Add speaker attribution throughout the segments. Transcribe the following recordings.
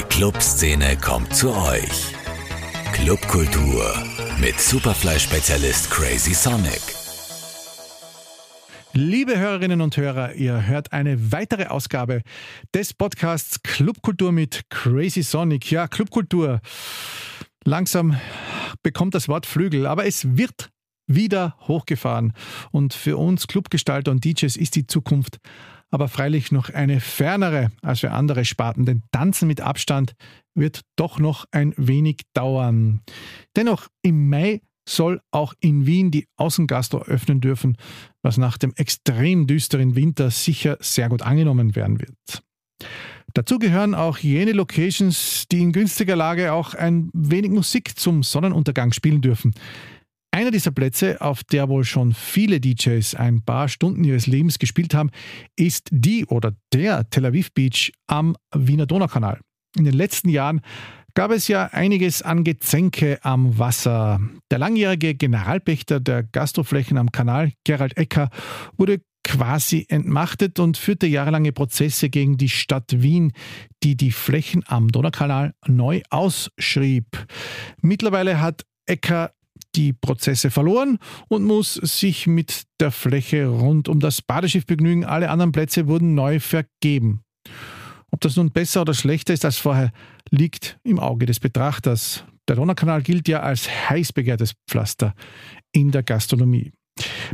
Speaker 1: Die Clubszene kommt zu euch. Clubkultur mit Superfly-Spezialist Crazy Sonic.
Speaker 2: Liebe Hörerinnen und Hörer, ihr hört eine weitere Ausgabe des Podcasts Clubkultur mit Crazy Sonic. Ja, Clubkultur. Langsam bekommt das Wort Flügel, aber es wird wieder hochgefahren. Und für uns Clubgestalter und DJs ist die Zukunft aber freilich noch eine fernere als für andere Sparten, denn Tanzen mit Abstand wird doch noch ein wenig dauern. Dennoch, im Mai soll auch in Wien die Außengastro öffnen dürfen, was nach dem extrem düsteren Winter sicher sehr gut angenommen werden wird. Dazu gehören auch jene Locations, die in günstiger Lage auch ein wenig Musik zum Sonnenuntergang spielen dürfen. Einer dieser Plätze, auf der wohl schon viele DJs ein paar Stunden ihres Lebens gespielt haben, ist die oder der Tel Aviv Beach am Wiener Donaukanal. In den letzten Jahren gab es ja einiges an Gezänke am Wasser. Der langjährige Generalpächter der Gastroflächen am Kanal, Gerald Ecker, wurde quasi entmachtet und führte jahrelange Prozesse gegen die Stadt Wien, die die Flächen am Donaukanal neu ausschrieb. Mittlerweile hat Ecker die Prozesse verloren und muss sich mit der Fläche rund um das Badeschiffbegnügen, alle anderen Plätze wurden neu vergeben. Ob das nun besser oder schlechter ist als vorher, liegt im Auge des Betrachters. Der Donaukanal gilt ja als heiß begehrtes Pflaster in der Gastronomie.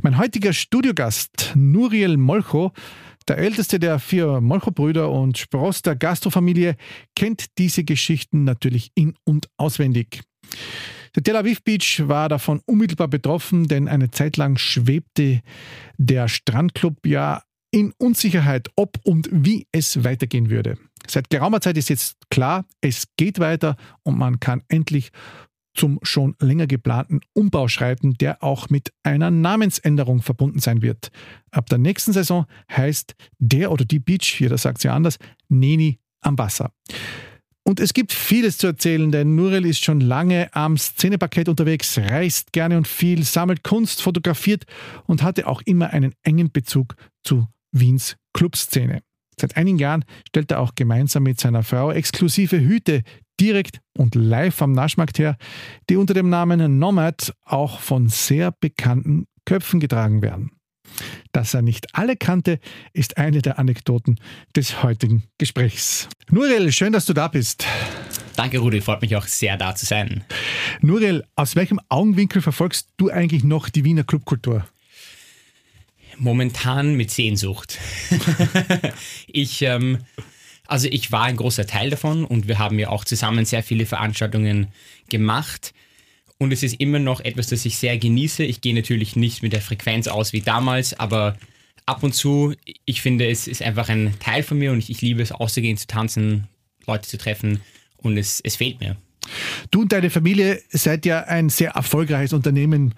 Speaker 2: Mein heutiger Studiogast, Nuriel Molcho, der älteste der vier Molcho-Brüder und Spross der Gastrofamilie, kennt diese Geschichten natürlich in- und auswendig. Der Tel Aviv Beach war davon unmittelbar betroffen, denn eine Zeit lang schwebte der Strandclub ja in Unsicherheit, ob und wie es weitergehen würde. Seit geraumer Zeit ist jetzt klar, es geht weiter und man kann endlich zum schon länger geplanten Umbau schreiten, der auch mit einer Namensänderung verbunden sein wird. Ab der nächsten Saison heißt der oder die Beach, jeder sagt sie anders, Neni am Wasser. Und es gibt vieles zu erzählen, denn Nurel ist schon lange am Szeneparkett unterwegs, reist gerne und viel, sammelt Kunst, fotografiert und hatte auch immer einen engen Bezug zu Wiens Clubszene. Seit einigen Jahren stellt er auch gemeinsam mit seiner Frau exklusive Hüte direkt und live am Naschmarkt her, die unter dem Namen Nomad auch von sehr bekannten Köpfen getragen werden. Dass er nicht alle kannte, ist eine der Anekdoten des heutigen Gesprächs. Nuriel, schön, dass du da bist.
Speaker 3: Danke, Rudi, freut mich auch sehr, da zu sein.
Speaker 2: Nuriel, aus welchem Augenwinkel verfolgst du eigentlich noch die Wiener Clubkultur?
Speaker 3: Momentan mit Sehnsucht. ich, ähm, also ich war ein großer Teil davon und wir haben ja auch zusammen sehr viele Veranstaltungen gemacht und es ist immer noch etwas, das ich sehr genieße. Ich gehe natürlich nicht mit der Frequenz aus wie damals, aber ab und zu, ich finde, es ist einfach ein Teil von mir und ich, ich liebe es, auszugehen, zu tanzen, Leute zu treffen und es, es fehlt mir.
Speaker 2: Du und deine Familie seid ja ein sehr erfolgreiches Unternehmen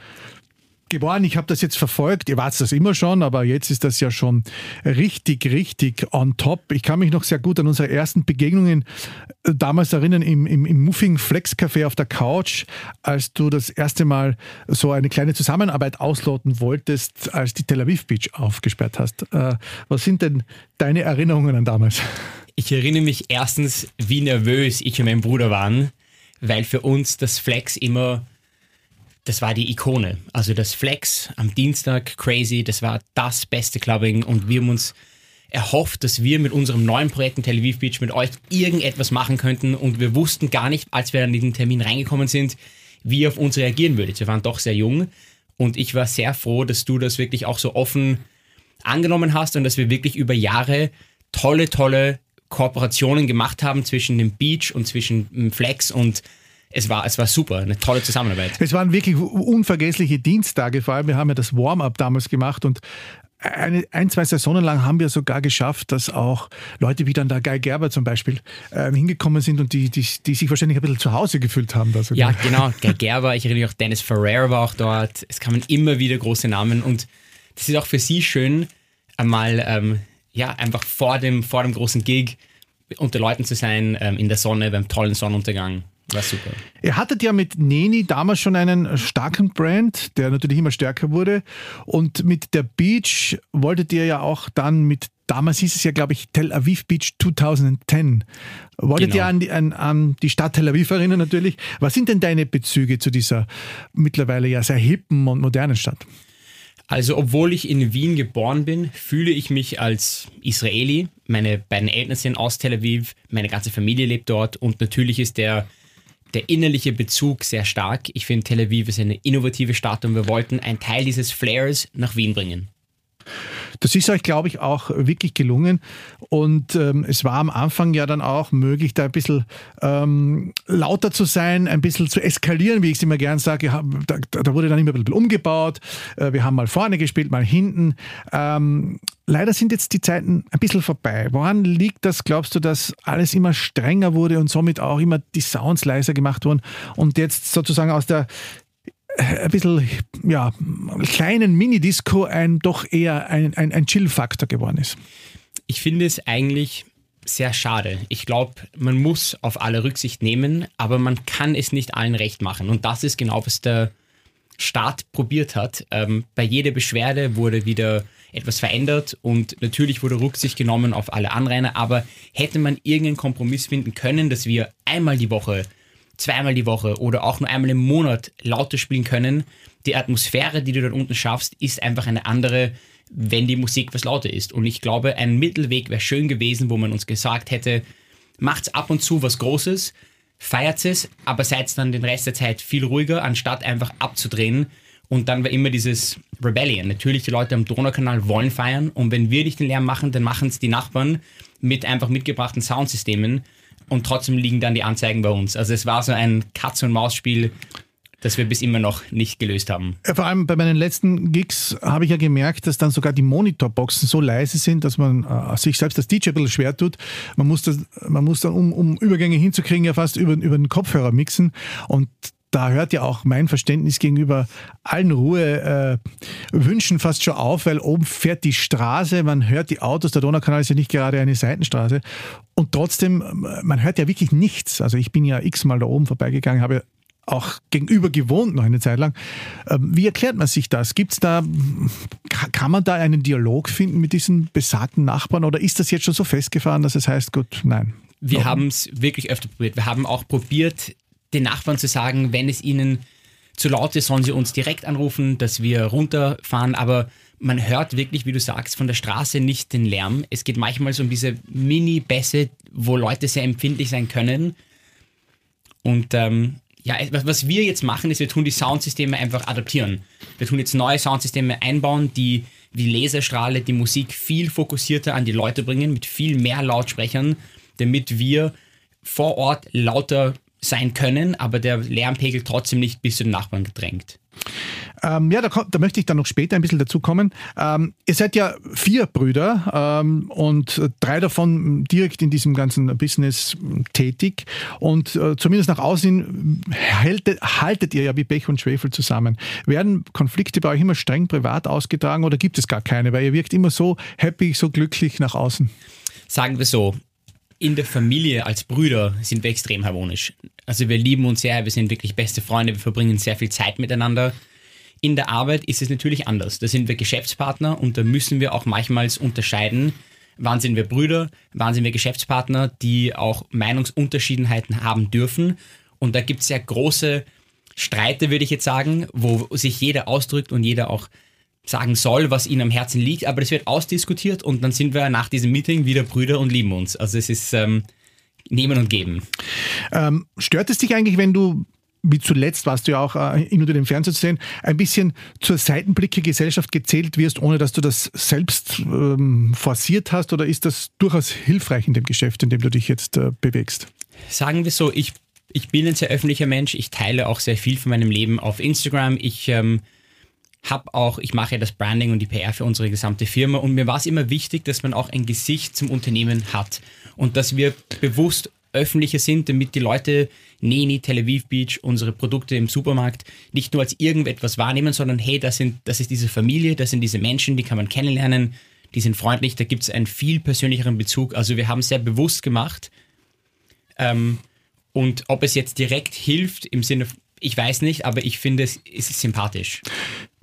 Speaker 2: geboren. Ich habe das jetzt verfolgt. Ihr wart das immer schon, aber jetzt ist das ja schon richtig, richtig on top. Ich kann mich noch sehr gut an unsere ersten Begegnungen äh, damals erinnern im, im, im Muffing Flex Café auf der Couch, als du das erste Mal so eine kleine Zusammenarbeit ausloten wolltest, als die Tel Aviv Beach aufgesperrt hast. Äh, was sind denn deine Erinnerungen an damals?
Speaker 3: Ich erinnere mich erstens, wie nervös ich und mein Bruder waren, weil für uns das Flex immer das war die Ikone. Also das Flex am Dienstag, crazy, das war das beste Clubbing und wir haben uns erhofft, dass wir mit unserem neuen Projekt in Tel Aviv Beach mit euch irgendetwas machen könnten und wir wussten gar nicht, als wir an diesen Termin reingekommen sind, wie ihr auf uns reagieren würdet. Wir waren doch sehr jung und ich war sehr froh, dass du das wirklich auch so offen angenommen hast und dass wir wirklich über Jahre tolle, tolle Kooperationen gemacht haben zwischen dem Beach und zwischen Flex und es war, es war super, eine tolle Zusammenarbeit.
Speaker 2: Es waren wirklich unvergessliche Dienstage, vor allem wir haben ja das Warm-up damals gemacht und eine, ein, zwei Saisonen lang haben wir sogar geschafft, dass auch Leute wie dann der Guy Gerber zum Beispiel äh, hingekommen sind und die, die, die sich wahrscheinlich ein bisschen zu Hause gefühlt haben.
Speaker 3: Da Ja, genau. Guy Gerber, ich erinnere mich auch, Dennis Ferrer war auch dort. Es kamen immer wieder große Namen und das ist auch für sie schön, einmal ähm, ja, einfach vor dem, vor dem großen Gig unter Leuten zu sein, ähm, in der Sonne, beim tollen Sonnenuntergang war super.
Speaker 2: Ihr hattet ja mit Neni damals schon einen starken Brand, der natürlich immer stärker wurde. Und mit der Beach wolltet ihr ja auch dann mit, damals hieß es ja, glaube ich, Tel Aviv Beach 2010. Wolltet
Speaker 3: Genau.
Speaker 2: ihr an die, an, an die Stadt Tel Aviv erinnern natürlich. Was sind denn deine Bezüge zu dieser mittlerweile ja sehr hippen und modernen Stadt?
Speaker 3: Also, obwohl ich in Wien geboren bin, fühle ich mich als Israeli. Meine beiden Eltern sind aus Tel Aviv, meine ganze Familie lebt dort und natürlich ist der, der innerliche Bezug sehr stark. Ich finde, Tel Aviv ist eine innovative Stadt und wir wollten einen Teil dieses Flares nach Wien bringen.
Speaker 2: Das ist euch, glaube ich, auch wirklich gelungen. Und ähm, es war am Anfang ja dann auch möglich, da ein bisschen ähm, lauter zu sein, ein bisschen zu eskalieren, wie ich es immer gern sage. Da, da wurde dann immer ein bisschen umgebaut. Äh, Wir haben mal vorne gespielt, mal hinten. Ähm, leider sind jetzt die Zeiten ein bisschen vorbei. Woran liegt das, glaubst du, dass alles immer strenger wurde und somit auch immer die Sounds leiser gemacht wurden und jetzt sozusagen aus der ein bisschen ja, kleinen Minidisco ein doch eher ein, ein, ein Chill-Faktor geworden ist.
Speaker 3: Ich finde es eigentlich sehr schade. Ich glaube, man muss auf alle Rücksicht nehmen, aber man kann es nicht allen recht machen. Und das ist genau, was der Staat probiert hat. Ähm, bei jeder Beschwerde wurde wieder etwas verändert und natürlich wurde Rücksicht genommen auf alle Anrainer, aber hätte man irgendeinen Kompromiss finden können, dass wir einmal die Woche, zweimal die Woche oder auch nur einmal im Monat lauter spielen können, die Atmosphäre, die du dort unten schaffst, ist einfach eine andere, wenn die Musik was lauter ist. Und ich glaube, ein Mittelweg wäre schön gewesen, wo man uns gesagt hätte, macht's ab und zu was Großes, feiert es, aber seid dann den Rest der Zeit viel ruhiger, anstatt einfach abzudrehen. Und dann war immer dieses Rebellion. Natürlich, die Leute am Donaukanal wollen feiern und wenn wir nicht den Lärm machen, dann machen es die Nachbarn mit einfach mitgebrachten Soundsystemen und trotzdem liegen dann die Anzeigen bei uns. Also es war so ein Katz-und-Maus-Spiel, das wir bis immer noch nicht gelöst haben.
Speaker 2: Vor allem bei meinen letzten Gigs habe ich ja gemerkt, dass dann sogar die Monitorboxen so leise sind, dass man äh, sich selbst als DJ ein bisschen schwer tut. Man muss, das, man muss dann, um, um Übergänge hinzukriegen, ja fast über, über den Kopfhörer mixen. Und da hört ja auch mein Verständnis gegenüber allen Ruhe äh, Wünschen fast schon auf, weil oben fährt die Straße, man hört die Autos, der Donaukanal ist ja nicht gerade eine Seitenstraße und trotzdem, äh, man hört ja wirklich nichts. Also ich bin ja x-mal da oben vorbeigegangen, habe auch gegenüber gewohnt noch eine Zeit lang. Ähm, Wie erklärt man sich das? Gibt's da, ka- kann man da einen Dialog finden mit diesen besagten Nachbarn oder ist das jetzt schon so festgefahren, dass es heißt, gut, nein?
Speaker 3: Wir haben es wirklich öfter probiert. Wir haben auch probiert, den Nachbarn zu sagen, wenn es ihnen zu laut ist, sollen sie uns direkt anrufen, dass wir runterfahren. Aber man hört wirklich, wie du sagst, von der Straße nicht den Lärm. Es geht manchmal so um diese Mini-Bässe, wo Leute sehr empfindlich sein können. Und ähm, ja, was, wir jetzt machen, ist, wir tun die Soundsysteme einfach adaptieren. Wir tun jetzt neue Soundsysteme einbauen, die wie Laserstrahle die Musik viel fokussierter an die Leute bringen, mit viel mehr Lautsprechern, damit wir vor Ort lauter sein können, aber der Lärmpegel trotzdem nicht bis zu den Nachbarn gedrängt.
Speaker 2: Ähm, ja, da, da möchte ich dann noch später ein bisschen dazu kommen. Ähm, ihr seid ja vier Brüder ähm, und drei davon direkt in diesem ganzen Business tätig. Und äh, zumindest nach außen haltet, haltet ihr ja wie Pech und Schwefel zusammen. Werden Konflikte bei euch immer streng privat ausgetragen oder gibt es gar keine? Weil ihr wirkt immer so happy, so glücklich nach außen.
Speaker 3: Sagen wir so, in der Familie als Brüder sind wir extrem harmonisch. Also wir lieben uns sehr, wir sind wirklich beste Freunde, wir verbringen sehr viel Zeit miteinander. In der Arbeit ist es natürlich anders. Da sind wir Geschäftspartner und da müssen wir auch manchmal unterscheiden, wann sind wir Brüder, wann sind wir Geschäftspartner, die auch Meinungsunterschiedenheiten haben dürfen. Und da gibt es sehr große Streite, würde ich jetzt sagen, wo sich jeder ausdrückt und jeder auch sagen soll, was ihnen am Herzen liegt, aber das wird ausdiskutiert und dann sind wir nach diesem Meeting wieder Brüder und lieben uns. Also es ist ähm, Nehmen und Geben.
Speaker 2: Ähm, stört es dich eigentlich, wenn du, wie zuletzt warst du ja auch äh, hin und wieder im Fernsehen zu sehen, ein bisschen zur Seitenblicke Gesellschaft gezählt wirst, ohne dass du das selbst ähm, forciert hast? Oder ist das durchaus hilfreich in dem Geschäft, in dem du dich jetzt äh, bewegst?
Speaker 3: Sagen wir so, ich, ich bin ein sehr öffentlicher Mensch, ich teile auch sehr viel von meinem Leben auf Instagram. Ich ähm, habe auch, ich mache ja das Branding und die PR für unsere gesamte Firma und mir war es immer wichtig, dass man auch ein Gesicht zum Unternehmen hat und dass wir bewusst öffentlicher sind, damit die Leute Neni, Tel Aviv Beach, unsere Produkte im Supermarkt nicht nur als irgendetwas wahrnehmen, sondern hey, das, sind, das ist diese Familie, das sind diese Menschen, die kann man kennenlernen, die sind freundlich, da gibt es einen viel persönlicheren Bezug. Also wir haben sehr bewusst gemacht, ähm, Und ob es jetzt direkt hilft im Sinne, ich weiß nicht, aber ich finde es ist sympathisch.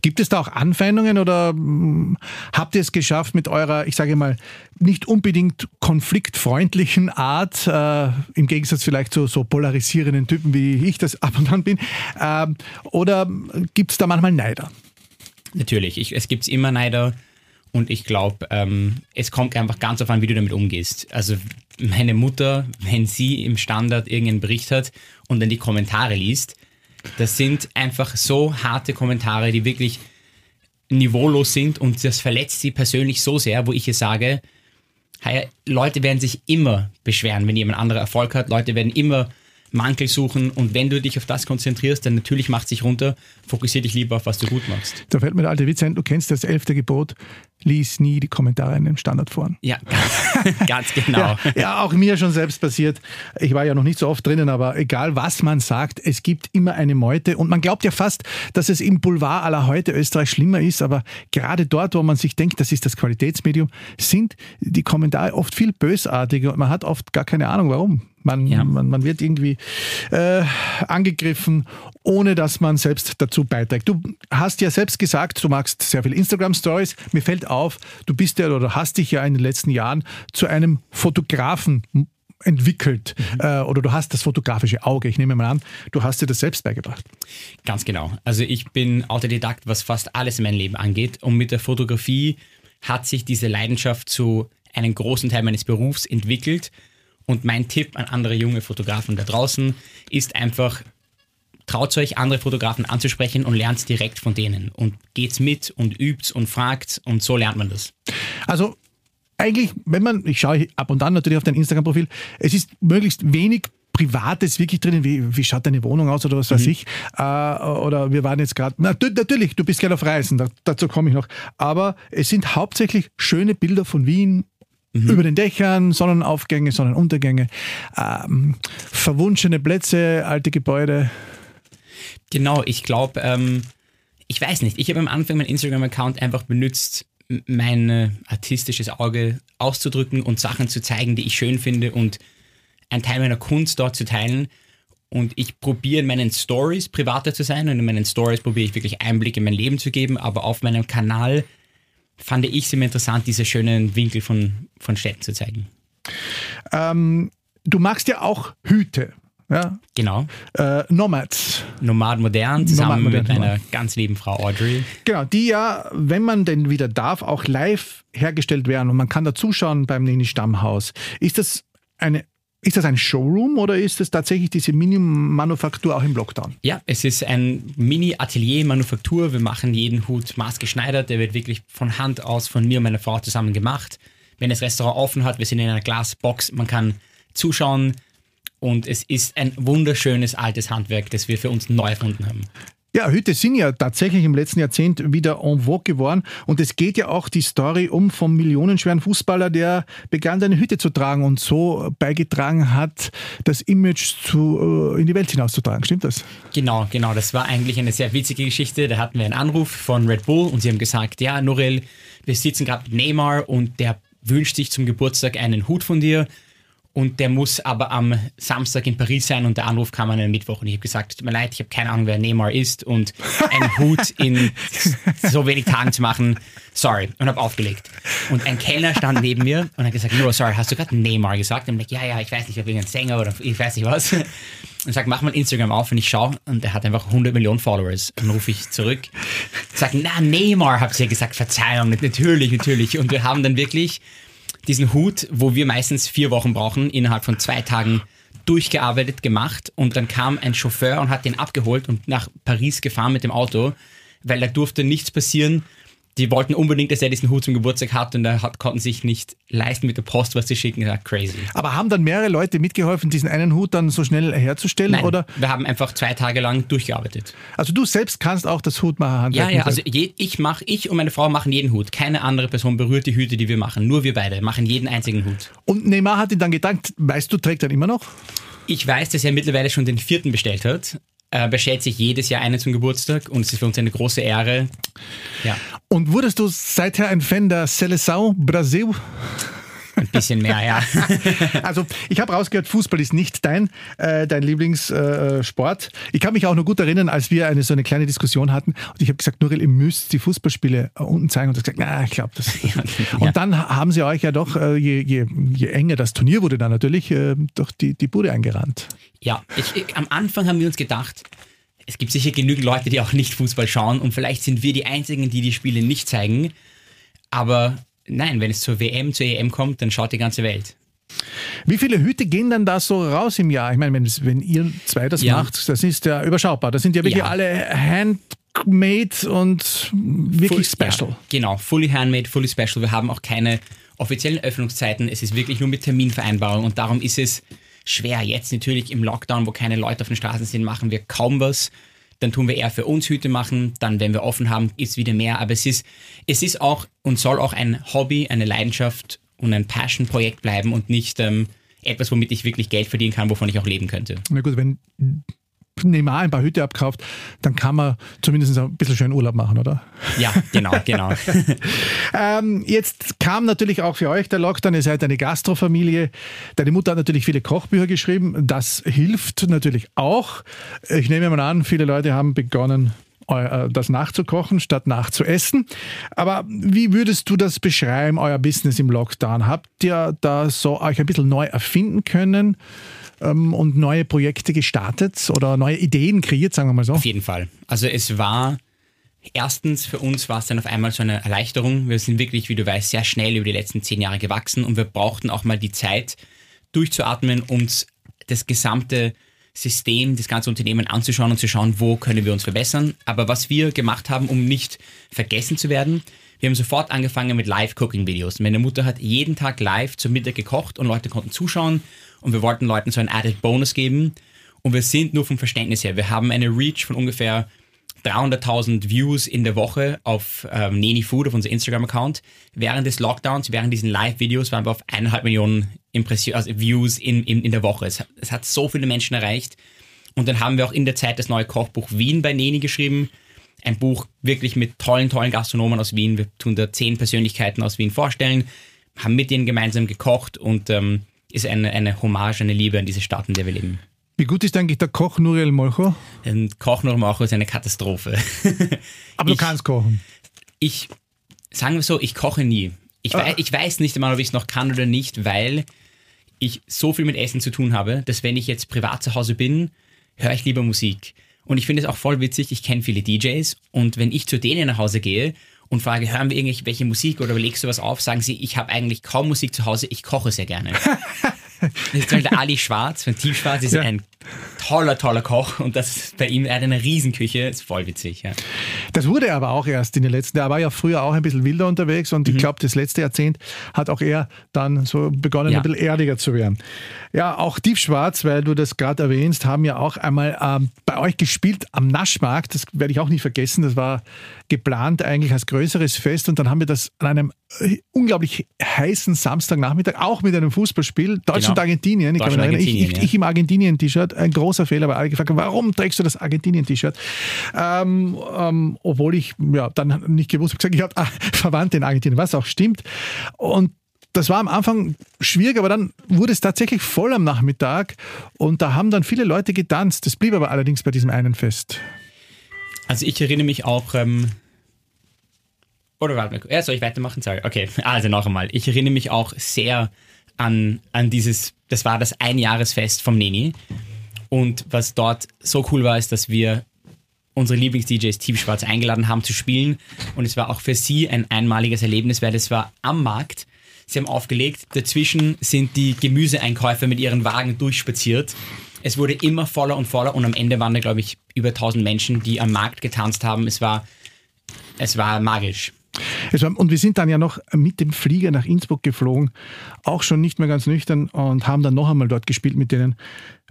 Speaker 2: Gibt es da auch Anfeindungen oder mh, habt ihr es geschafft mit eurer, ich sage mal, nicht unbedingt konfliktfreundlichen Art, äh, im Gegensatz vielleicht zu so polarisierenden Typen, wie ich das ab und an bin, äh, oder gibt es da manchmal Neider?
Speaker 3: Natürlich, ich, es gibt immer Neider und ich glaube, ähm, es kommt einfach ganz auf an, wie du damit umgehst. Also meine Mutter, wenn sie im Standard irgendeinen Bericht hat und dann die Kommentare liest, das sind einfach so harte Kommentare, die wirklich niveaulos sind und das verletzt sie persönlich so sehr, wo ich ihr sage, Leute werden sich immer beschweren, wenn jemand anderer Erfolg hat. Leute werden immer Mankel suchen und wenn du dich auf das konzentrierst, dann natürlich macht sich runter, fokussier dich lieber auf was du gut machst.
Speaker 2: Da fällt mir der alte Witz ein, du kennst das elfte Gebot, lies nie die Kommentare in dem Standard vor.
Speaker 3: Ja, ganz, ganz genau.
Speaker 2: Ja, ja, auch mir schon selbst passiert. Ich war ja noch nicht so oft drinnen, aber egal was man sagt, es gibt immer eine Meute und man glaubt ja fast, dass es im Boulevard aller heute Österreich schlimmer ist, aber gerade dort, wo man sich denkt, das ist das Qualitätsmedium, sind die Kommentare oft viel bösartiger und man hat oft gar keine Ahnung, warum. Man,
Speaker 3: Ja.
Speaker 2: man, man wird irgendwie äh, angegriffen, ohne dass man selbst dazu beiträgt. Du hast ja selbst gesagt, du magst sehr viel Instagram-Stories. Mir fällt auf, du bist ja oder hast dich ja in den letzten Jahren zu einem Fotografen entwickelt äh, oder du hast das fotografische Auge. Ich nehme mal an, du hast dir das selbst beigebracht.
Speaker 3: Ganz genau. Also ich bin Autodidakt, was fast alles in meinem Leben angeht. Und mit der Fotografie hat sich diese Leidenschaft zu einem großen Teil meines Berufs entwickelt. Und mein Tipp an andere junge Fotografen da draußen ist einfach, traut euch, andere Fotografen anzusprechen und lernt direkt von denen. Und geht's mit und übt und fragt und so lernt man das.
Speaker 2: Also eigentlich, wenn man, ich schaue ab und an natürlich auf dein Instagram-Profil, es ist möglichst wenig Privates wirklich drinnen, wie, wie schaut deine Wohnung aus oder was weiß ich. Äh, oder wir waren jetzt gerade, natürlich, du bist gerne auf Reisen, da, dazu komme ich noch. Aber es sind hauptsächlich schöne Bilder von Wien, über den Dächern, Sonnenaufgänge, Sonnenuntergänge, ähm, verwunschene Plätze, alte Gebäude.
Speaker 3: Genau, ich glaube, ähm, ich weiß nicht, ich habe am Anfang meinen Instagram-Account einfach benutzt, mein äh, artistisches Auge auszudrücken und Sachen zu zeigen, die ich schön finde und einen Teil meiner Kunst dort zu teilen. Und ich probiere in meinen Stories privater zu sein und in meinen Stories probiere ich wirklich Einblick in mein Leben zu geben, aber auf meinem Kanal fand ich es immer interessant, diese schönen Winkel von, von Städten zu zeigen.
Speaker 2: Ähm, du magst ja auch Hüte, ja?
Speaker 3: Genau.
Speaker 2: Äh, Nomads.
Speaker 3: Nomad modern, zusammen
Speaker 2: Nomad
Speaker 3: mit
Speaker 2: modern,
Speaker 3: meiner ganz lieben Frau Audrey.
Speaker 2: Genau, die ja, wenn man denn wieder darf, auch live hergestellt werden und man kann da zuschauen beim Neni Stammhaus. Ist das eine ist das ein Showroom oder ist das tatsächlich diese Mini-Manufaktur auch im Lockdown?
Speaker 3: Ja, es ist ein Mini-Atelier-Manufaktur. Wir machen jeden Hut maßgeschneidert. Der wird wirklich von Hand aus von mir und meiner Frau zusammen gemacht. Wenn das Restaurant offen hat, wir sind in einer Glasbox, man kann zuschauen. Und es ist ein wunderschönes altes Handwerk, das wir für uns neu erfunden haben.
Speaker 2: Ja, Hüte sind ja tatsächlich im letzten Jahrzehnt wieder en vogue geworden und es geht ja auch die Story um vom millionenschweren Fußballer, der begann seine Hüte zu tragen und so beigetragen hat, das Image zu, äh, in die Welt hinauszutragen. Stimmt das?
Speaker 3: Genau, genau. Das war eigentlich eine sehr witzige Geschichte. Da hatten wir einen Anruf von Red Bull und sie haben gesagt, ja, Norel, wir sitzen gerade mit Neymar und der wünscht sich zum Geburtstag einen Hut von dir. Und der muss aber am Samstag in Paris sein und der Anruf kam an einem Mittwoch. Und ich habe gesagt, tut mir leid, ich habe keine Ahnung, wer Neymar ist und einen Hut in so wenig Tagen zu machen, sorry. Und habe aufgelegt. Und ein Kellner stand neben mir und hat gesagt, no, sorry, hast du gerade Neymar gesagt? Und ich ja, ja, ich weiß nicht, ob irgendein Sänger oder ich weiß nicht was. Und sagt, mach mal Instagram auf und ich schaue und er hat einfach 100 Millionen Followers. Dann rufe ich zurück, sage, na, Neymar, habt ihr gesagt, Verzeihung, natürlich, natürlich. Und wir haben dann wirklich diesen Hut, wo wir meistens vier Wochen brauchen, innerhalb von zwei Tagen durchgearbeitet, gemacht und dann kam ein Chauffeur und hat den abgeholt und nach Paris gefahren mit dem Auto, weil da durfte nichts passieren. Die wollten unbedingt, dass er diesen Hut zum Geburtstag hat und er hat, konnten sich nicht leisten, mit der Post was zu schicken. Ja, crazy.
Speaker 2: Aber haben dann mehrere Leute mitgeholfen, diesen einen Hut dann so schnell herzustellen?
Speaker 3: Nein,
Speaker 2: Oder?
Speaker 3: wir haben einfach zwei Tage lang durchgearbeitet.
Speaker 2: Also du selbst kannst auch das Hutmacherhandwerk.
Speaker 3: Ja, ja, also je, ich mach, ich und meine Frau machen jeden Hut. Keine andere Person berührt die Hüte, die wir machen. Nur wir beide machen jeden einzigen Hut.
Speaker 2: Und Neymar hat ihn dann gedankt. Weißt du, trägt er immer noch?
Speaker 3: Ich weiß, dass er mittlerweile schon den vierten bestellt hat. Er bestellt sich jedes Jahr einen zum Geburtstag und es ist für uns eine große Ehre. Ja,
Speaker 2: Und wurdest du seither ein Fan der Seleção Brasil?
Speaker 3: Ein bisschen mehr, ja.
Speaker 2: also ich habe rausgehört, Fußball ist nicht dein, äh, dein Lieblingssport. Ich kann mich auch noch gut erinnern, als wir eine so eine kleine Diskussion hatten und ich habe gesagt, Nurel, ihr müsst die Fußballspiele unten zeigen und du hast gesagt, na, ich glaube das. und dann haben sie euch ja doch, äh, je, je, je enger das Turnier wurde, dann natürlich äh, durch die, die Bude eingerannt.
Speaker 3: Ja, ich, ich, am Anfang haben wir uns gedacht, es gibt sicher genügend Leute, die auch nicht Fußball schauen und vielleicht sind wir die Einzigen, die die Spiele nicht zeigen. Aber nein, wenn es zur WM, zur EM kommt, dann schaut die ganze Welt.
Speaker 2: Wie viele Hüte gehen dann da so raus im Jahr? Ich meine, wenn, wenn ihr zwei das ja. macht, das ist ja überschaubar. Das sind ja wirklich ja. alle handmade und wirklich Full, special. Ja,
Speaker 3: genau, fully handmade, fully special. Wir haben auch keine offiziellen Öffnungszeiten. Es ist wirklich nur mit Terminvereinbarung und darum ist es schwer. Jetzt natürlich im Lockdown, wo keine Leute auf den Straßen sind, machen wir kaum was. Dann tun wir eher für uns Hüte machen. Dann, wenn wir offen haben, ist wieder mehr. Aber es ist, es ist auch und soll auch ein Hobby, eine Leidenschaft und ein Passion-Projekt bleiben und nicht ähm, etwas, womit ich wirklich Geld verdienen kann, wovon ich auch leben könnte.
Speaker 2: Na gut, wenn Neymar ein paar Hüte abkauft, dann kann man zumindest ein bisschen schön Urlaub machen, oder?
Speaker 3: Ja, genau, genau.
Speaker 2: ähm, jetzt kam natürlich auch für euch der Lockdown. Ihr seid eine Gastrofamilie. Deine Mutter hat natürlich viele Kochbücher geschrieben. Das hilft natürlich auch. Ich nehme mal an, viele Leute haben begonnen, äh, das nachzukochen statt nachzuessen. Aber wie würdest du das beschreiben, euer Business im Lockdown? Habt ihr da so euch ein bisschen neu erfinden können? Ähm, und neue Projekte gestartet oder neue Ideen kreiert, sagen wir mal so?
Speaker 3: Auf jeden Fall. Also es war erstens für uns war es dann auf einmal so eine Erleichterung. Wir sind wirklich, wie du weißt, sehr schnell über die letzten zehn Jahre gewachsen und wir brauchten auch mal die Zeit durchzuatmen, uns das gesamte System, das ganze Unternehmen anzuschauen und zu schauen, wo können wir uns verbessern. Aber was wir gemacht haben, um nicht vergessen zu werden, wir haben sofort angefangen mit Live-Cooking-Videos. Meine Mutter hat jeden Tag live zum Mittag gekocht und Leute konnten zuschauen und wir wollten Leuten so einen Added Bonus geben. Und wir sind nur vom Verständnis her, wir haben eine Reach von ungefähr 300.000 Views in der Woche auf ähm, Neni Food, auf unser Instagram-Account. Während des Lockdowns, während diesen Live-Videos waren wir auf eineinhalb Millionen Impression, also Views in, in, in der Woche. Es, es hat so viele Menschen erreicht. Und dann haben wir auch in der Zeit das neue Kochbuch Wien bei Neni geschrieben. Ein Buch wirklich mit tollen, tollen Gastronomen aus Wien. Wir tun da zehn Persönlichkeiten aus Wien vorstellen, haben mit denen gemeinsam gekocht und ähm, ist eine, eine Hommage, eine Liebe an diese Stadt, in der wir leben.
Speaker 2: Wie gut ist eigentlich der Koch Nuriel Molcho?
Speaker 3: Ein Koch Nuriel Molcho ist eine Katastrophe.
Speaker 2: Aber ich, du kannst kochen.
Speaker 3: Ich, sagen wir so, ich koche nie. Ich, ah. weiß, ich weiß nicht einmal, ob ich es noch kann oder nicht, weil ich so viel mit Essen zu tun habe, dass wenn ich jetzt privat zu Hause bin, höre ich lieber Musik. Und ich finde es auch voll witzig, ich kenne viele DJs und wenn ich zu denen nach Hause gehe und frage, hören wir irgendwelche Musik oder legst du was auf, sagen sie, ich habe eigentlich kaum Musik zu Hause, ich koche sehr gerne. Das ist zum Beispiel der Ali Schwarz von Team Schwarz, ist ja. ein toller, toller Koch und das bei ihm, er hat eine Riesenküche, ist voll witzig. Ja.
Speaker 2: Das wurde aber auch erst in den letzten, er war ja früher auch ein bisschen wilder unterwegs und mhm. ich glaube, das letzte Jahrzehnt hat auch er dann so begonnen, ja. ein bisschen erdiger zu werden. Ja, auch Tiefschwarz, weil du das gerade erwähnst, haben ja auch einmal ähm, bei euch gespielt am Naschmarkt, das werde ich auch nicht vergessen, das war geplant eigentlich als größeres Fest und dann haben wir das an einem äh, unglaublich heißen Samstagnachmittag, auch mit einem Fußballspiel, Deutschland-Argentinien, genau. ich, Deutschland, ich, ich, ich, im Argentinien-T-Shirt, ein großer Fehler, weil alle gefragt haben, warum trägst du das Argentinien-T-Shirt? Ähm, ähm, obwohl ich ja, dann nicht gewusst habe, gesagt, ich habe ah, Verwandte in Argentinien, was auch stimmt. Und das war am Anfang schwierig, aber dann wurde es tatsächlich voll am Nachmittag und da haben dann viele Leute getanzt. Das blieb aber allerdings bei diesem einen Fest.
Speaker 3: Also ich erinnere mich auch, ähm, oder warte mal, ja, soll ich weitermachen? Sorry. Okay, also noch einmal. Ich erinnere mich auch sehr an, an dieses, das war das Einjahresfest vom Neni. Und was dort so cool war, ist, dass wir unsere Lieblings-DJs Team Schwarz eingeladen haben zu spielen. Und es war auch für sie ein einmaliges Erlebnis, weil es war am Markt. Sie haben aufgelegt, dazwischen sind die Gemüseeinkäufer mit ihren Wagen durchspaziert. Es wurde immer voller und voller und am Ende waren da, glaube ich, über 1000 Menschen, die am Markt getanzt haben. Es war, es war magisch.
Speaker 2: und wir sind dann ja noch mit dem Flieger nach Innsbruck geflogen, auch schon nicht mehr ganz nüchtern und haben dann noch einmal dort gespielt mit denen.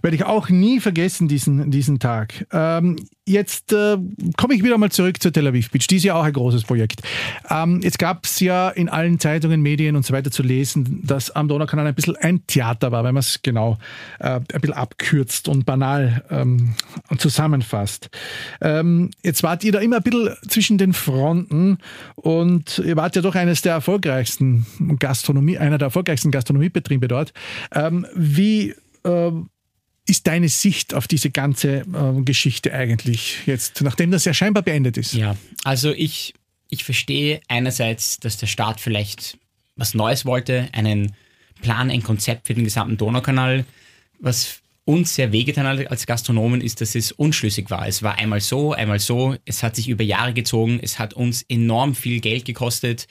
Speaker 2: Werde ich auch nie vergessen, diesen, diesen Tag. Ähm, jetzt äh, komme ich wieder mal zurück zur Tel Aviv Beach. Die ist ja auch ein großes Projekt. Ähm, jetzt gab es ja in allen Zeitungen, Medien und so weiter zu lesen, dass am Donaukanal ein bisschen ein Theater war, wenn man es genau äh, ein bisschen abkürzt und banal ähm, zusammenfasst. Ähm, jetzt wart ihr da immer ein bisschen zwischen den Fronten und ihr wart ja doch eines der erfolgreichsten Gastronomie, einer der erfolgreichsten Gastronomiebetriebe dort. Ähm, wie äh, ist deine Sicht auf diese ganze äh, Geschichte eigentlich jetzt, nachdem das ja scheinbar beendet ist?
Speaker 3: Ja, also ich, ich verstehe einerseits, dass der Staat vielleicht was Neues wollte, einen Plan, ein Konzept für den gesamten Donaukanal. Was uns sehr wehgetan hat als Gastronomen ist, dass es unschlüssig war. Es war einmal so, einmal so. Es hat sich über Jahre gezogen. Es hat uns enorm viel Geld gekostet.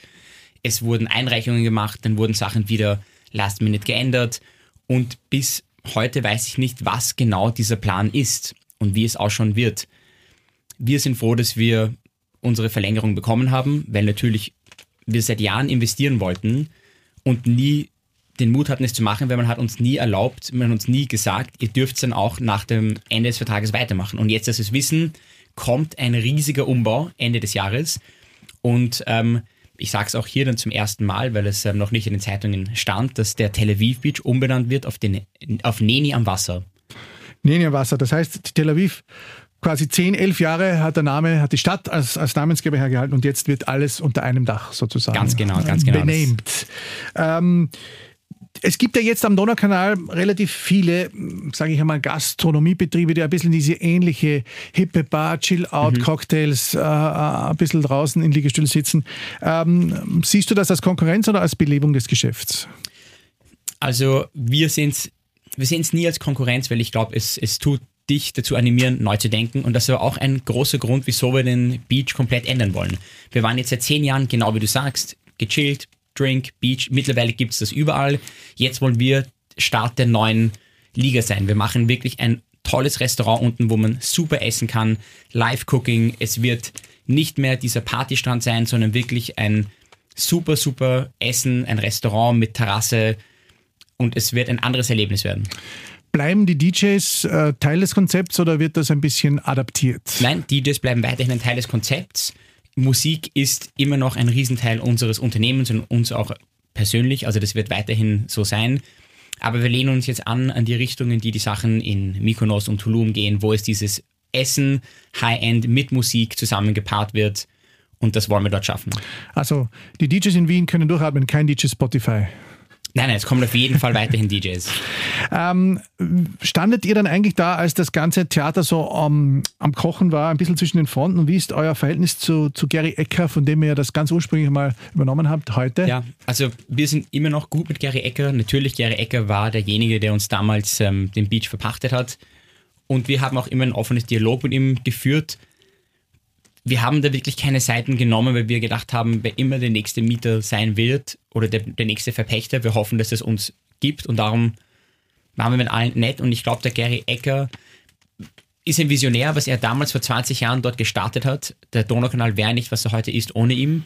Speaker 3: Es wurden Einreichungen gemacht, dann wurden Sachen wieder last minute geändert. Und bis heute weiß ich nicht, was genau dieser Plan ist und wie es ausschauen wird. Wir sind froh, dass wir unsere Verlängerung bekommen haben, weil natürlich wir seit Jahren investieren wollten und nie den Mut hatten, es zu machen, weil man hat uns nie erlaubt, man hat uns nie gesagt, ihr dürft dann auch nach dem Ende des Vertrages weitermachen. Und jetzt, dass wir es wissen, kommt ein riesiger Umbau Ende des Jahres. Und ähm, ich sage es auch hier dann zum ersten Mal, weil es ähm, noch nicht in den Zeitungen stand, dass der Tel Aviv Beach umbenannt wird auf, den, auf Neni am Wasser.
Speaker 2: Neni am Wasser, das heißt, Tel Aviv quasi zehn, elf Jahre hat der Name, hat die Stadt als, als Namensgeber hergehalten und jetzt wird alles unter einem Dach sozusagen.
Speaker 3: Ganz genau, ganz genau.
Speaker 2: Benehmt. Ähm, es gibt ja jetzt am Donaukanal relativ viele, sage ich einmal, Gastronomiebetriebe, die ein bisschen diese ähnliche hippe Bar, Chill-Out-Cocktails mhm. äh, äh, ein bisschen draußen in Liegestühlen sitzen. Ähm, siehst du das als Konkurrenz oder als Belebung des Geschäfts?
Speaker 3: Also wir sehen es wir sehen's nie als Konkurrenz, weil ich glaube, es, es tut dich dazu animieren, neu zu denken. Und das ist auch ein großer Grund, wieso wir den Beach komplett ändern wollen. Wir waren jetzt seit zehn Jahren, genau wie du sagst, gechillt, Drink, Beach. Mittlerweile gibt es das überall. Jetzt wollen wir Start der neuen Liga sein. Wir machen wirklich ein tolles Restaurant unten, wo man super essen kann. Live-Cooking. Es wird nicht mehr dieser Partystrand sein, sondern wirklich ein super, super Essen, ein Restaurant mit Terrasse. Und es wird ein anderes Erlebnis werden.
Speaker 2: Bleiben die DJs äh, Teil des Konzepts oder wird das ein bisschen adaptiert?
Speaker 3: Nein, DJs bleiben weiterhin ein Teil des Konzepts. Musik ist immer noch ein Riesenteil unseres Unternehmens und uns auch persönlich. Also das wird weiterhin so sein. Aber wir lehnen uns jetzt an an die Richtungen, die die Sachen in Mykonos und Tulum gehen, wo es dieses Essen High-End mit Musik zusammengepaart wird. Und das wollen wir dort schaffen.
Speaker 2: Also die DJs in Wien können durchatmen, kein DJ Spotify.
Speaker 3: Nein, nein, es kommen auf jeden Fall weiterhin DJs.
Speaker 2: Ähm, standet ihr dann eigentlich da, als das ganze Theater so um, am Kochen war, ein bisschen zwischen den Fronten? Und wie ist euer Verhältnis zu, zu Gary Ecker, von dem ihr das ganz ursprünglich mal übernommen habt, heute?
Speaker 3: Ja, also wir sind immer noch gut mit Gary Ecker. Natürlich, Gary Ecker war derjenige, der uns damals ähm, den Beach verpachtet hat. Und wir haben auch immer ein offenes Dialog mit ihm geführt wir haben da wirklich keine Seiten genommen, weil wir gedacht haben, wer immer der nächste Mieter sein wird oder der, der nächste Verpächter, wir hoffen, dass es uns gibt und darum waren wir mit allen nett und ich glaube, der Gary Ecker ist ein Visionär, was er damals vor 20 Jahren dort gestartet hat. Der Donaukanal wäre nicht, was er heute ist, ohne ihn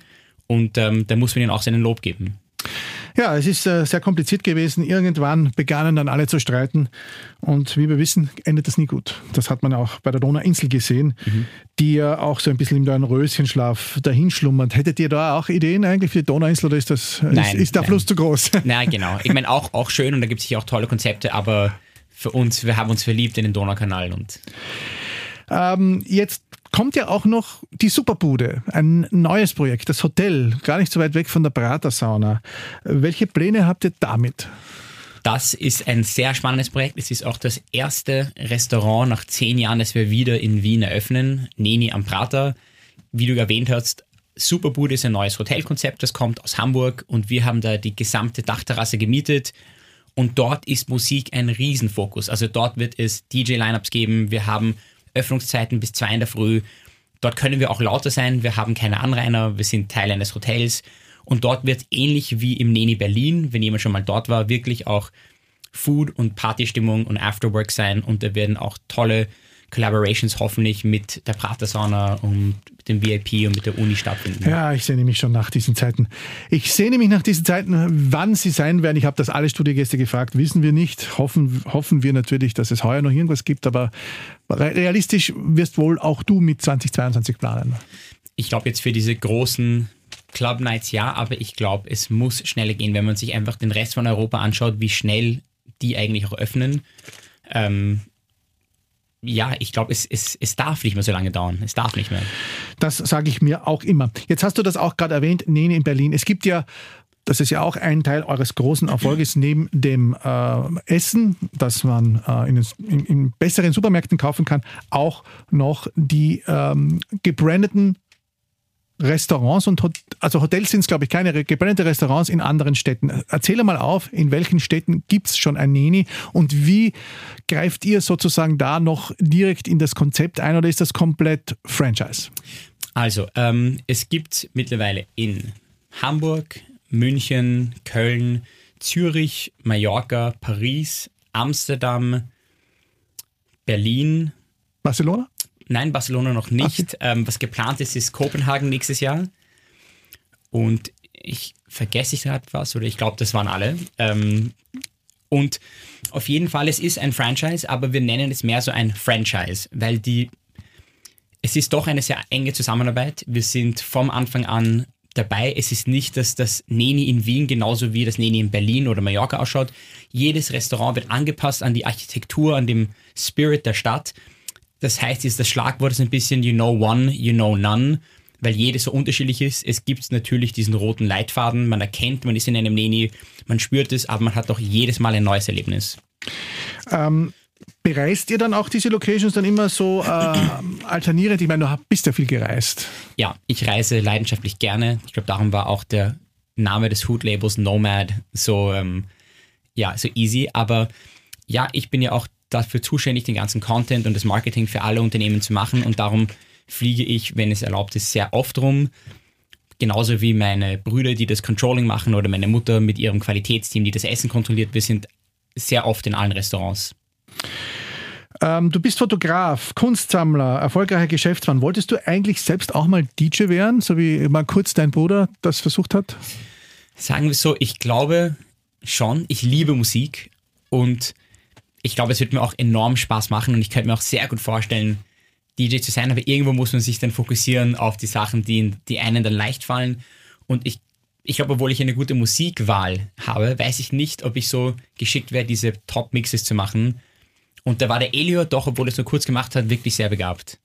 Speaker 3: und ähm, da muss man ihm auch seinen Lob geben.
Speaker 2: Ja, es ist äh, sehr kompliziert gewesen. Irgendwann begannen dann alle zu streiten. Und wie wir wissen, endet das nie gut. Das hat man auch bei der Donauinsel gesehen, mhm. die ja auch so ein bisschen im Röschenschlaf dahinschlummert. Hättet ihr da auch Ideen eigentlich für die Donauinsel oder ist, das,
Speaker 3: nein,
Speaker 2: ist, ist der
Speaker 3: nein.
Speaker 2: Fluss zu groß?
Speaker 3: Nein, genau. Ich meine, auch, auch schön und da gibt es sicher auch tolle Konzepte, aber für uns, wir haben uns verliebt in den Donaukanal und.
Speaker 2: Ähm, jetzt kommt ja auch noch die Superbude, ein neues Projekt, das Hotel, gar nicht so weit weg von der Pratersauna. Welche Pläne habt ihr damit?
Speaker 3: Das ist ein sehr spannendes Projekt. Es ist auch das erste Restaurant nach zehn Jahren, das wir wieder in Wien eröffnen. Neni am Prater. Wie du erwähnt hast, Superbude ist ein neues Hotelkonzept, das kommt aus Hamburg und wir haben da die gesamte Dachterrasse gemietet. Und dort ist Musik ein Riesenfokus. Also dort wird es DJ-Lineups geben. Wir haben Öffnungszeiten bis zwei in der Früh. Dort können wir auch lauter sein. Wir haben keine Anrainer. Wir sind Teil eines Hotels. Und dort wird ähnlich wie im Neni Berlin, wenn jemand schon mal dort war, wirklich auch Food- und Partystimmung und Afterwork sein. Und da werden auch tolle Collaborations hoffentlich mit der Pratersauna und dem VIP und mit der Uni stattfinden.
Speaker 2: Ja, ich sehne mich schon nach diesen Zeiten. Ich sehne mich nach diesen Zeiten, wann sie sein werden. Ich habe das alle Studiogäste gefragt, wissen wir nicht. Hoffen, hoffen wir natürlich, dass es heuer noch irgendwas gibt, aber realistisch wirst wohl auch du mit 2022 planen.
Speaker 3: Ich glaube jetzt für diese großen Club Nights ja, aber ich glaube, es muss schneller gehen, wenn man sich einfach den Rest von Europa anschaut, wie schnell die eigentlich auch öffnen. Ähm, ja, ich glaube, es, es, es darf nicht mehr so lange dauern. Es darf nicht mehr.
Speaker 2: Das sage ich mir auch immer. Jetzt hast du das auch gerade erwähnt, Nene in Berlin. Es gibt ja das ist ja auch ein Teil eures großen Erfolges neben dem äh, Essen, das man äh, in, in, in, besseren Supermärkten kaufen kann, auch noch die ähm, gebrandeten Restaurants und Hot also Hotels sind es, glaube ich, keine gebrannte Restaurants in anderen Städten. Erzähle mal auf, in welchen Städten gibt es schon ein Neni und wie greift ihr sozusagen da noch direkt in das Konzept ein oder ist das komplett Franchise?
Speaker 3: Also, ähm, es gibt mittlerweile in Hamburg, München, Köln, Zürich, Mallorca, Paris, Amsterdam, Berlin.
Speaker 2: Barcelona?
Speaker 3: Nein, Barcelona noch nicht. Ähm, was geplant ist, ist Kopenhagen nächstes Jahr. Und ich vergesse ich gerade was oder ich glaube, das waren alle. Ähm, und auf jeden Fall, es ist ein Franchise, aber wir nennen es mehr so ein Franchise, weil die, es ist doch eine sehr enge Zusammenarbeit. Wir sind vom Anfang an dabei. Es ist nicht, dass das Neni in Wien genauso wie das Neni in Berlin oder Mallorca ausschaut. Jedes Restaurant wird angepasst an die Architektur, an dem Spirit der Stadt. Das heißt, ist das Schlagwort ist ein bisschen you know one, you know none, weil jedes so unterschiedlich ist. Es gibt natürlich diesen roten Leitfaden, man erkennt, man ist in einem Neni, man spürt es, aber man hat doch jedes Mal ein neues Erlebnis.
Speaker 2: Ähm, bereist ihr dann auch diese Locations dann immer so äh, alternierend? Ich meine, du bist ja viel gereist.
Speaker 3: Ja, ich reise leidenschaftlich gerne. Ich glaube, darum war auch der Name des Food-Labels Nomad so, ähm, ja, so easy. Aber ja, ich bin ja auch dafür zuständig, den ganzen Content und das Marketing für alle Unternehmen zu machen und darum fliege ich, wenn es erlaubt ist, sehr oft rum. Genauso wie meine Brüder, die das Controlling machen oder meine Mutter mit ihrem Qualitätsteam, die das Essen kontrolliert. Wir sind sehr oft in allen Restaurants.
Speaker 2: Ähm, du bist Fotograf, Kunstsammler, erfolgreicher Geschäftsmann. Wolltest du eigentlich selbst auch mal DJ werden, so wie mal kurz dein Bruder das versucht hat?
Speaker 3: Sagen wir so, ich glaube schon. Ich liebe Musik und ich glaube, es wird mir auch enorm Spaß machen und ich könnte mir auch sehr gut vorstellen, DJ zu sein, aber irgendwo muss man sich dann fokussieren auf die Sachen, die, die einen dann leicht fallen. Und ich, ich glaube, obwohl ich eine gute Musikwahl habe, weiß ich nicht, ob ich so geschickt wäre, diese Top-Mixes zu machen. Und da war der Elio doch, obwohl er es nur kurz gemacht hat, wirklich sehr begabt.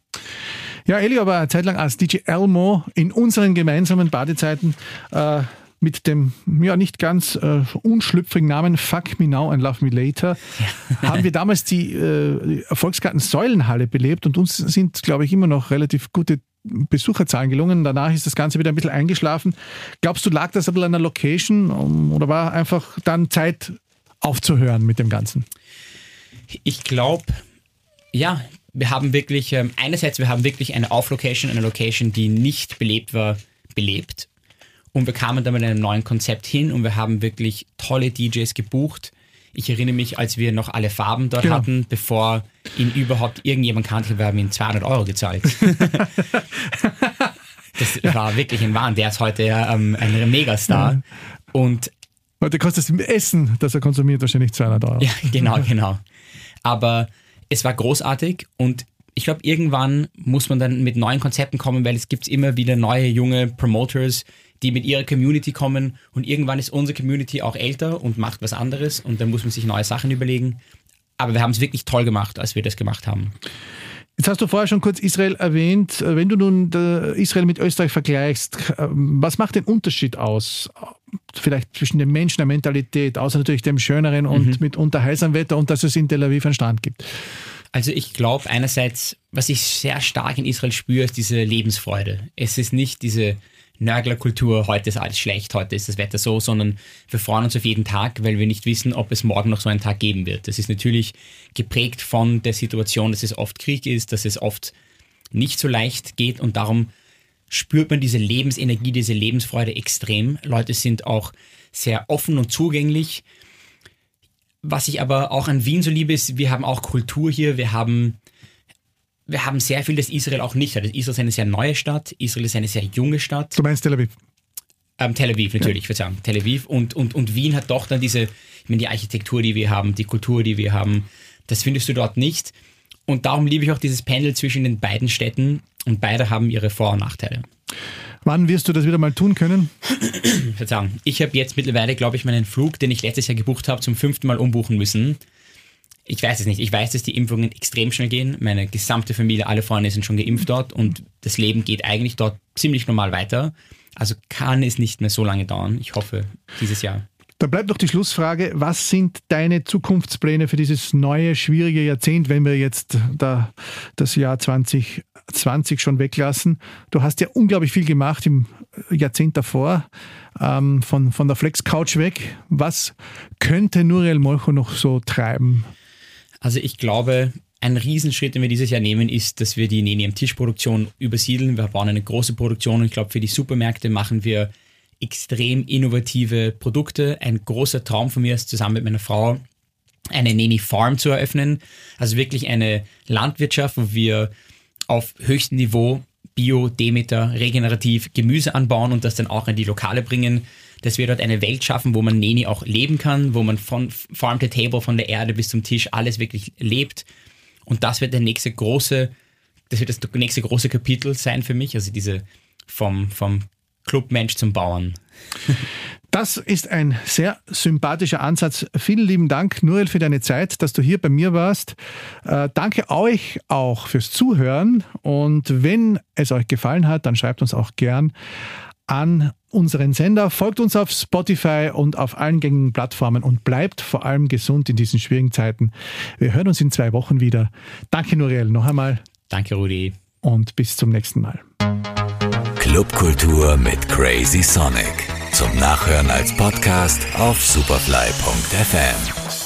Speaker 2: Ja, Elio war eine Zeit lang als DJ Elmo in unseren gemeinsamen Badezeiten äh, mit dem ja nicht ganz äh, unschlüpfrigen Namen Fuck Me Now and Love Me Later ja. haben wir damals die äh, Erfolgsgarten Säulenhalle belebt und uns sind, glaube ich, immer noch relativ gute Besucherzahlen gelungen. Danach ist das Ganze wieder ein bisschen eingeschlafen. Glaubst du, lag das ein bisschen an der Location oder war einfach dann Zeit aufzuhören mit dem Ganzen?
Speaker 3: Ich glaube, ja, wir haben wirklich, äh, einerseits, wir haben wirklich eine Off-Location, eine Location, die nicht belebt war, belebt. Und wir kamen dann mit einem neuen Konzept hin und wir haben wirklich tolle DJs gebucht. Ich erinnere mich, als wir noch alle Farben dort genau. hatten, bevor ihn überhaupt irgendjemand kannte, wir haben ihn 200 Euro gezahlt. das ja. war wirklich ein Wahn. Der ist heute ähm, ein Megastar. Ja. Und
Speaker 2: Heute kostet das Essen, das er konsumiert, wahrscheinlich 200 Euro.
Speaker 3: Ja, genau, genau. Aber es war großartig und ich glaube, irgendwann muss man dann mit neuen Konzepten kommen, weil es gibt immer wieder neue junge Promoters, die mit ihrer Community kommen und irgendwann ist unsere Community auch älter und macht was anderes und dann muss man sich neue Sachen überlegen. Aber wir haben es wirklich toll gemacht, als wir das gemacht haben.
Speaker 2: Jetzt hast du vorher schon kurz Israel erwähnt. Wenn du nun Israel mit Österreich vergleichst, was macht den Unterschied aus? Vielleicht zwischen den Menschen, der Mentalität, außer natürlich dem schöneren und mhm. mitunter heißem Wetter und dass es in Tel Aviv einen Strand gibt.
Speaker 3: Also ich glaube einerseits, was ich sehr stark in Israel spüre, ist diese Lebensfreude. Es ist nicht diese Nörglerkultur, heute ist alles schlecht, heute ist das Wetter so, sondern wir freuen uns auf jeden Tag, weil wir nicht wissen, ob es morgen noch so einen Tag geben wird. Das ist natürlich geprägt von der Situation, dass es oft Krieg ist, dass es oft nicht so leicht geht und darum spürt man diese Lebensenergie, diese Lebensfreude extrem. Leute sind auch sehr offen und zugänglich. Was ich aber auch an Wien so liebe, ist, wir haben auch Kultur hier, wir haben wir haben sehr viel, das Israel auch nicht hat. Israel ist eine sehr neue Stadt, Israel ist eine sehr junge Stadt.
Speaker 2: Du meinst Tel Aviv?
Speaker 3: Ähm, Tel Aviv, natürlich, ja. ich sagen. Tel Aviv. Und, und, und Wien hat doch dann diese, ich meine, die Architektur, die wir haben, die Kultur, die wir haben, das findest du dort nicht. Und darum liebe ich auch dieses Pendel zwischen den beiden Städten und beide haben ihre Vor- und Nachteile.
Speaker 2: Wann wirst du das wieder mal tun können?
Speaker 3: Verzeihung. Ich habe jetzt mittlerweile, glaube ich, meinen Flug, den ich letztes Jahr gebucht habe, zum fünften Mal umbuchen müssen. Ich weiß es nicht. Ich weiß, dass die Impfungen extrem schnell gehen. Meine gesamte Familie, alle Freunde sind schon geimpft dort und das Leben geht eigentlich dort ziemlich normal weiter. Also kann es nicht mehr so lange dauern. Ich hoffe, dieses Jahr.
Speaker 2: Da bleibt noch die Schlussfrage. Was sind deine Zukunftspläne für dieses neue, schwierige Jahrzehnt, wenn wir jetzt da das Jahr 2020 schon weglassen? Du hast ja unglaublich viel gemacht im Jahrzehnt davor, ähm, von, von der Flex Couch weg. Was könnte Nuriel Molcho noch so treiben?
Speaker 3: Also ich glaube, ein Riesenschritt, den wir dieses Jahr nehmen, ist, dass wir die Neni am Tischproduktion übersiedeln. Wir bauen eine große Produktion und ich glaube, für die Supermärkte machen wir extrem innovative Produkte. Ein großer Traum von mir ist, zusammen mit meiner Frau eine Neni Farm zu eröffnen. Also wirklich eine Landwirtschaft, wo wir auf höchstem Niveau Bio, Demeter, regenerativ Gemüse anbauen und das dann auch in die Lokale bringen, dass wir dort eine Welt schaffen, wo man Neni auch leben kann, wo man von Farm to Table, von der Erde bis zum Tisch alles wirklich lebt und das wird der nächste große, das wird das nächste große Kapitel sein für mich, also diese vom, vom Clubmensch zum Bauern.
Speaker 2: Das ist ein sehr sympathischer Ansatz. Vielen lieben Dank, Nuriel, für deine Zeit, dass du hier bei mir warst. Äh, danke euch auch fürs Zuhören. Und wenn es euch gefallen hat, dann schreibt uns auch gern an unseren Sender, folgt uns auf Spotify und auf allen gängigen Plattformen und bleibt vor allem gesund in diesen schwierigen Zeiten. Wir hören uns in zwei Wochen wieder. Danke, Nuriel, noch einmal.
Speaker 3: Danke, Rudi.
Speaker 2: Und bis zum nächsten Mal.
Speaker 1: Clubkultur mit Crazy Sonic. Zum Nachhören als Podcast auf superfly.fm.